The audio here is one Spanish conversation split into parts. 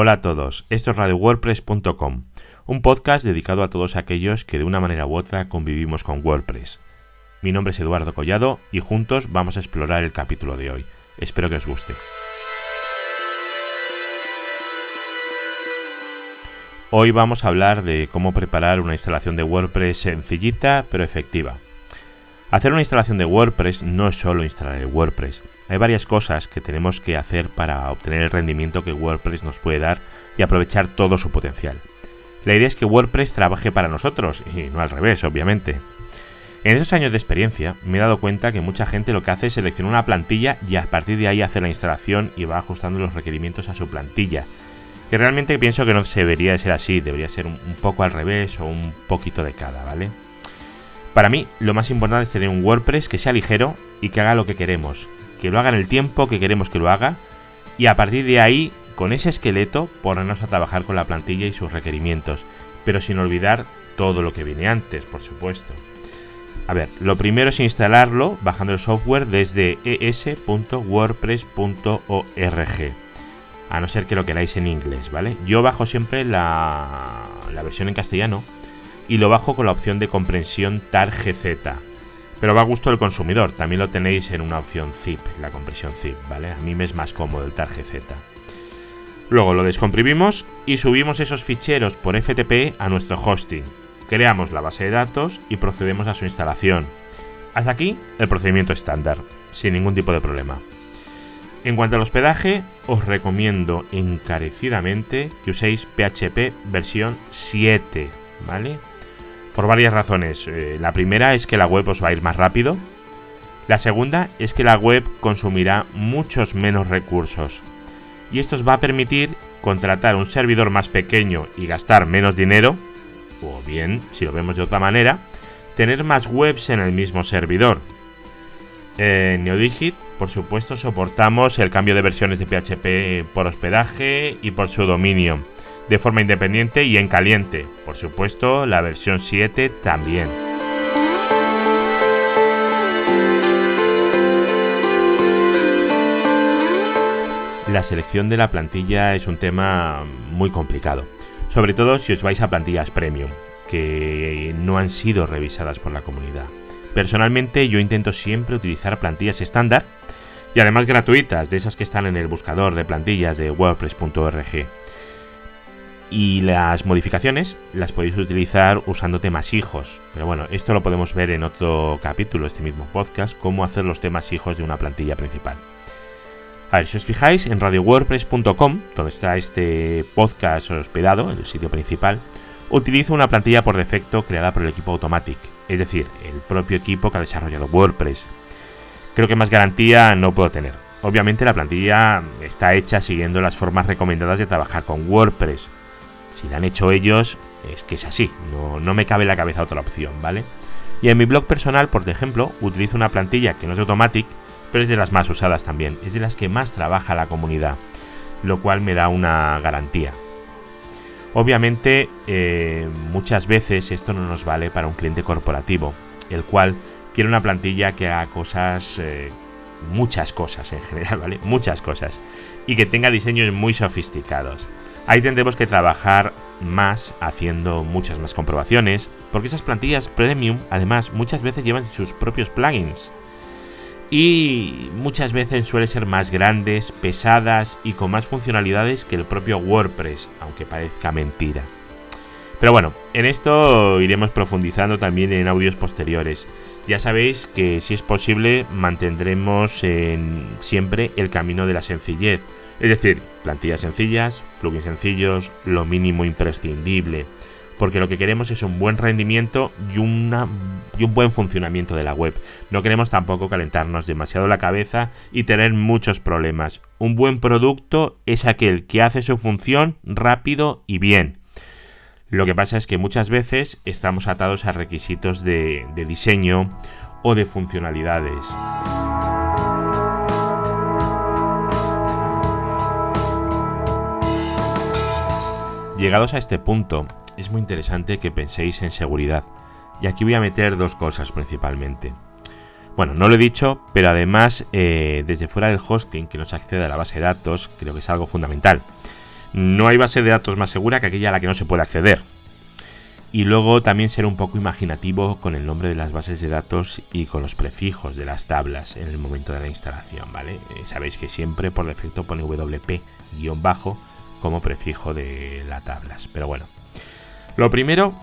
Hola a todos, esto es RadioWordPress.com, un podcast dedicado a todos aquellos que de una manera u otra convivimos con WordPress. Mi nombre es Eduardo Collado y juntos vamos a explorar el capítulo de hoy. Espero que os guste. Hoy vamos a hablar de cómo preparar una instalación de WordPress sencillita pero efectiva. Hacer una instalación de WordPress no es solo instalar el WordPress. Hay varias cosas que tenemos que hacer para obtener el rendimiento que WordPress nos puede dar y aprovechar todo su potencial. La idea es que WordPress trabaje para nosotros y no al revés, obviamente. En esos años de experiencia me he dado cuenta que mucha gente lo que hace es seleccionar una plantilla y a partir de ahí hace la instalación y va ajustando los requerimientos a su plantilla. Y realmente pienso que no se debería de ser así, debería ser un poco al revés o un poquito de cada, ¿vale? Para mí, lo más importante es tener un WordPress que sea ligero y que haga lo que queremos, que lo haga en el tiempo que queremos que lo haga y a partir de ahí, con ese esqueleto, ponernos a trabajar con la plantilla y sus requerimientos, pero sin olvidar todo lo que viene antes, por supuesto. A ver, lo primero es instalarlo bajando el software desde es.wordpress.org. A no ser que lo queráis en inglés, ¿vale? Yo bajo siempre la, la versión en castellano y lo bajo con la opción de comprensión TAR-GZ. Pero va a gusto del consumidor, también lo tenéis en una opción zip, la compresión zip, ¿vale? A mí me es más cómodo el TAR-GZ. Luego lo descomprimimos y subimos esos ficheros por FTP a nuestro hosting. Creamos la base de datos y procedemos a su instalación. Hasta aquí el procedimiento estándar, sin ningún tipo de problema. En cuanto al hospedaje, os recomiendo encarecidamente que uséis PHP versión 7, ¿vale? Por varias razones. Eh, la primera es que la web os va a ir más rápido. La segunda es que la web consumirá muchos menos recursos. Y esto os va a permitir contratar un servidor más pequeño y gastar menos dinero. O bien, si lo vemos de otra manera, tener más webs en el mismo servidor. En Neodigit, por supuesto, soportamos el cambio de versiones de PHP por hospedaje y por su dominio de forma independiente y en caliente. Por supuesto, la versión 7 también. La selección de la plantilla es un tema muy complicado, sobre todo si os vais a plantillas premium, que no han sido revisadas por la comunidad. Personalmente yo intento siempre utilizar plantillas estándar y además gratuitas, de esas que están en el buscador de plantillas de wordpress.org y las modificaciones las podéis utilizar usando temas hijos. Pero bueno, esto lo podemos ver en otro capítulo, este mismo podcast, cómo hacer los temas hijos de una plantilla principal. A ver, si os fijáis en radiowordpress.com, donde está este podcast hospedado, el sitio principal, utilizo una plantilla por defecto creada por el equipo Automatic, es decir, el propio equipo que ha desarrollado WordPress. Creo que más garantía no puedo tener. Obviamente la plantilla está hecha siguiendo las formas recomendadas de trabajar con WordPress, si la han hecho ellos, es que es así, no, no me cabe la cabeza otra opción, ¿vale? Y en mi blog personal, por ejemplo, utilizo una plantilla que no es Automatic, pero es de las más usadas también, es de las que más trabaja la comunidad, lo cual me da una garantía. Obviamente, eh, muchas veces esto no nos vale para un cliente corporativo, el cual quiere una plantilla que haga cosas, eh, muchas cosas en general, ¿vale? Muchas cosas, y que tenga diseños muy sofisticados. Ahí tendremos que trabajar más haciendo muchas más comprobaciones, porque esas plantillas premium además muchas veces llevan sus propios plugins. Y muchas veces suelen ser más grandes, pesadas y con más funcionalidades que el propio WordPress, aunque parezca mentira. Pero bueno, en esto iremos profundizando también en audios posteriores. Ya sabéis que si es posible mantendremos en siempre el camino de la sencillez es decir, plantillas sencillas, plugins sencillos, lo mínimo imprescindible. Porque lo que queremos es un buen rendimiento y, y un buen funcionamiento de la web. No queremos tampoco calentarnos demasiado la cabeza y tener muchos problemas. Un buen producto es aquel que hace su función rápido y bien. Lo que pasa es que muchas veces estamos atados a requisitos de, diseño o de funcionalidades. Llegados a este punto, es muy interesante que penséis en seguridad. Y aquí voy a meter dos cosas principalmente. Bueno, no lo he dicho, pero además eh, desde fuera del hosting que nos accede a la base de datos, creo que es algo fundamental. No hay base de datos más segura que aquella a la que no se puede acceder. Y luego también ser un poco imaginativo con el nombre de las bases de datos y con los prefijos de las tablas en el momento de la instalación, ¿vale? Eh, sabéis que siempre por defecto pone WP-bajo como prefijo de las tablas. Pero bueno. Lo primero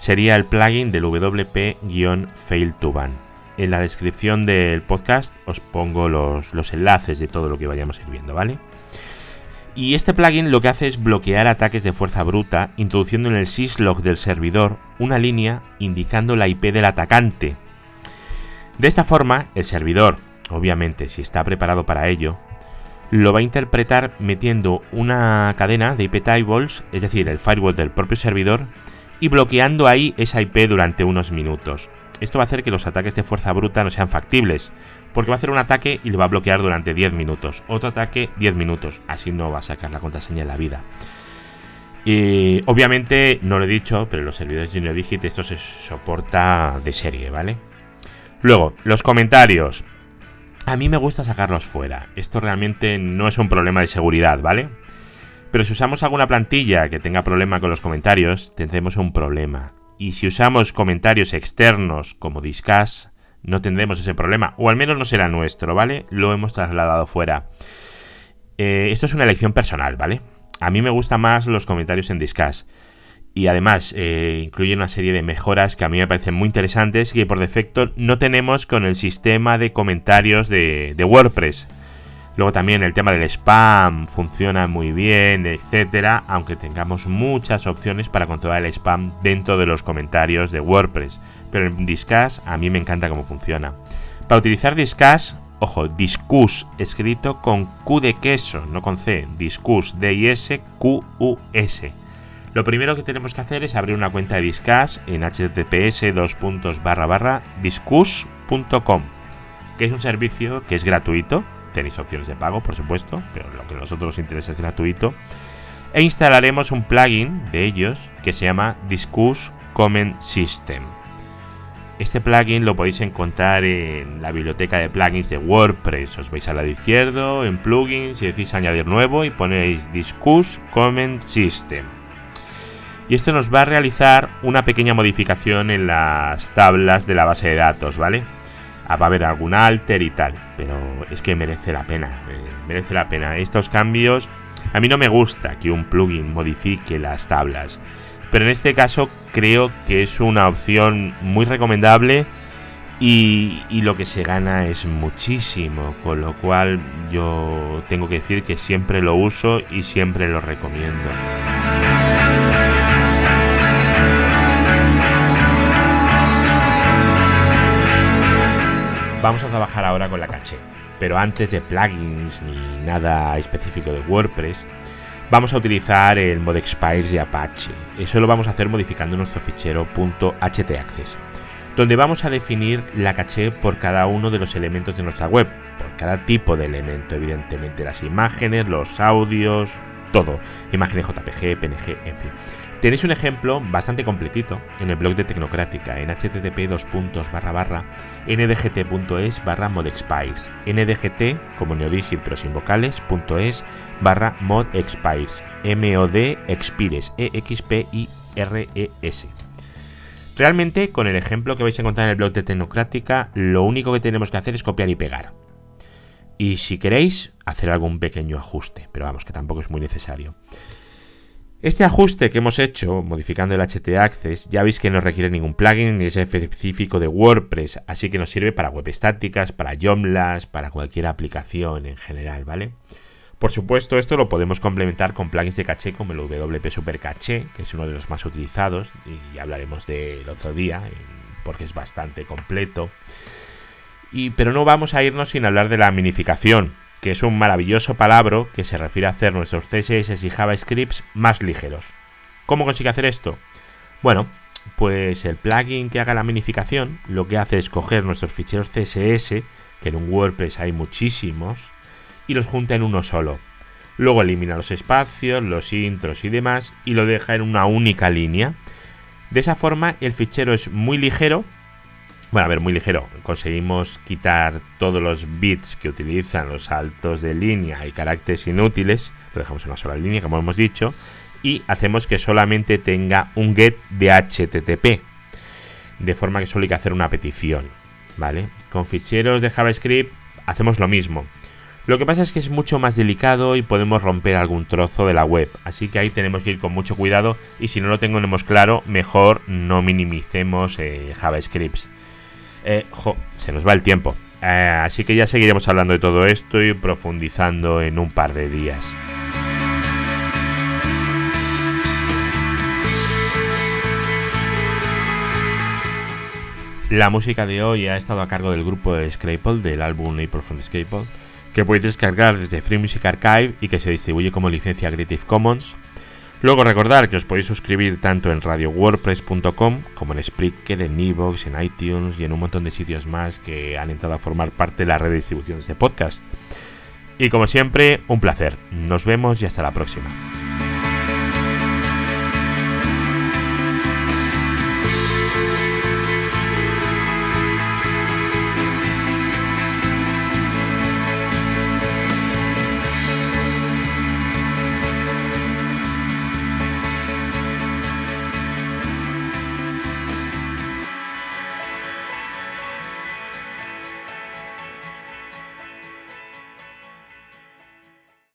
sería el plugin del WP-fail to ban. En la descripción del podcast os pongo los, los enlaces de todo lo que vayamos viendo, ¿vale? Y este plugin lo que hace es bloquear ataques de fuerza bruta, introduciendo en el syslog del servidor una línea indicando la IP del atacante. De esta forma, el servidor, obviamente si está preparado para ello, lo va a interpretar metiendo una cadena de IP tables, es decir, el firewall del propio servidor, y bloqueando ahí esa IP durante unos minutos. Esto va a hacer que los ataques de fuerza bruta no sean factibles, porque va a hacer un ataque y lo va a bloquear durante 10 minutos. Otro ataque 10 minutos. Así no va a sacar la contraseña en la vida. Y obviamente, no lo he dicho, pero los servidores de Digit esto se soporta de serie, ¿vale? Luego, los comentarios. A mí me gusta sacarlos fuera. Esto realmente no es un problema de seguridad, ¿vale? Pero si usamos alguna plantilla que tenga problema con los comentarios, tendremos un problema. Y si usamos comentarios externos como Discuss, no tendremos ese problema, o al menos no será nuestro, ¿vale? Lo hemos trasladado fuera. Eh, esto es una elección personal, ¿vale? A mí me gustan más los comentarios en Discuss. Y además eh, incluye una serie de mejoras que a mí me parecen muy interesantes y que por defecto no tenemos con el sistema de comentarios de, de WordPress. Luego también el tema del spam funciona muy bien, etcétera, aunque tengamos muchas opciones para controlar el spam dentro de los comentarios de WordPress pero en Discuss a mí me encanta cómo funciona. Para utilizar Discuss, ojo, Discuss escrito con Q de queso, no con C, Discuss, D-I-S-Q-U-S. Lo primero que tenemos que hacer es abrir una cuenta de Discuss en https discuss.com, que es un servicio que es gratuito, tenéis opciones de pago, por supuesto, pero lo que a nosotros nos interesa es gratuito. E instalaremos un plugin de ellos que se llama Discuss Comment System. Este plugin lo podéis encontrar en la biblioteca de plugins de WordPress. Os vais al lado izquierdo, en plugins y decís añadir nuevo y ponéis Discuss Comment System. Y esto nos va a realizar una pequeña modificación en las tablas de la base de datos, ¿vale? Ah, va a haber algún alter y tal, pero es que merece la pena, eh, merece la pena. Estos cambios, a mí no me gusta que un plugin modifique las tablas pero en este caso creo que es una opción muy recomendable y, lo que se gana es muchísimo, con lo cual yo tengo que decir que siempre lo uso y siempre lo recomiendo. Vamos a trabajar ahora con la caché, pero antes de plugins ni nada específico de WordPress, vamos a utilizar el modexpires de Apache. Eso lo vamos a hacer modificando nuestro fichero .htaccess, donde vamos a definir la caché por cada uno de los elementos de nuestra web, por cada tipo de elemento, evidentemente las imágenes, los audios, todo, imágenes JPG, PNG, en fin. Tenéis un ejemplo bastante completito en el blog de Tecnocrática en http ndgt.es barra modexpice ndgt como neodigit pero sin vocales punto es barra modexpice mod expires e x p i r e s Realmente, con el ejemplo que vais a encontrar en el blog de Tecnocrática, lo único que tenemos que hacer es copiar y pegar. Y si queréis, hacer algún pequeño ajuste, pero vamos, que tampoco es muy necesario. Este ajuste que hemos hecho modificando el HT Access ya veis que no requiere ningún plugin ni es específico de WordPress, así que nos sirve para web estáticas, para Joomla, para cualquier aplicación en general, ¿vale? Por supuesto, esto lo podemos complementar con plugins de caché como el WP Super Caché, que es uno de los más utilizados y hablaremos del otro día porque es bastante completo. Pero no vamos a irnos sin hablar de la minificación, que es un maravilloso palabra que se refiere a hacer nuestros CSS y JavaScripts más ligeros. ¿Cómo consigue hacer esto? Bueno, pues el plugin que haga la minificación lo que hace es coger nuestros ficheros CSS, que en un WordPress hay muchísimos, y los junta en uno solo. Luego elimina los espacios, los intros y demás y lo deja en una única línea. De esa forma el fichero es muy ligero bueno, a ver, muy ligero. Conseguimos quitar todos los bits que utilizan los saltos de línea y caracteres inútiles, lo dejamos en una sola línea, como hemos dicho, y hacemos que solamente tenga un get de HTTP, de forma que solo hay que hacer una petición, ¿vale? Con ficheros de JavaScript hacemos lo mismo. Lo que pasa es que es mucho más delicado y podemos romper algún trozo de la web, así que ahí tenemos que ir con mucho cuidado y si no lo tenemos claro, mejor no minimicemos eh, JavaScript. Eh, se nos va el tiempo, eh, así que ya seguiremos hablando de todo esto y profundizando en un par de días. La música de hoy ha estado a cargo del grupo de Scrapple del álbum April from Scrapple, que podéis descargar desde Free Music Archive y que se distribuye como licencia Creative Commons. Luego recordar que os podéis suscribir tanto en radiowordpress.com como en Spreaker, en Evox, en iTunes y en un montón de sitios más que han entrado a formar parte de la red de distribución de este podcast. Y como siempre, un placer. Nos vemos y hasta la próxima.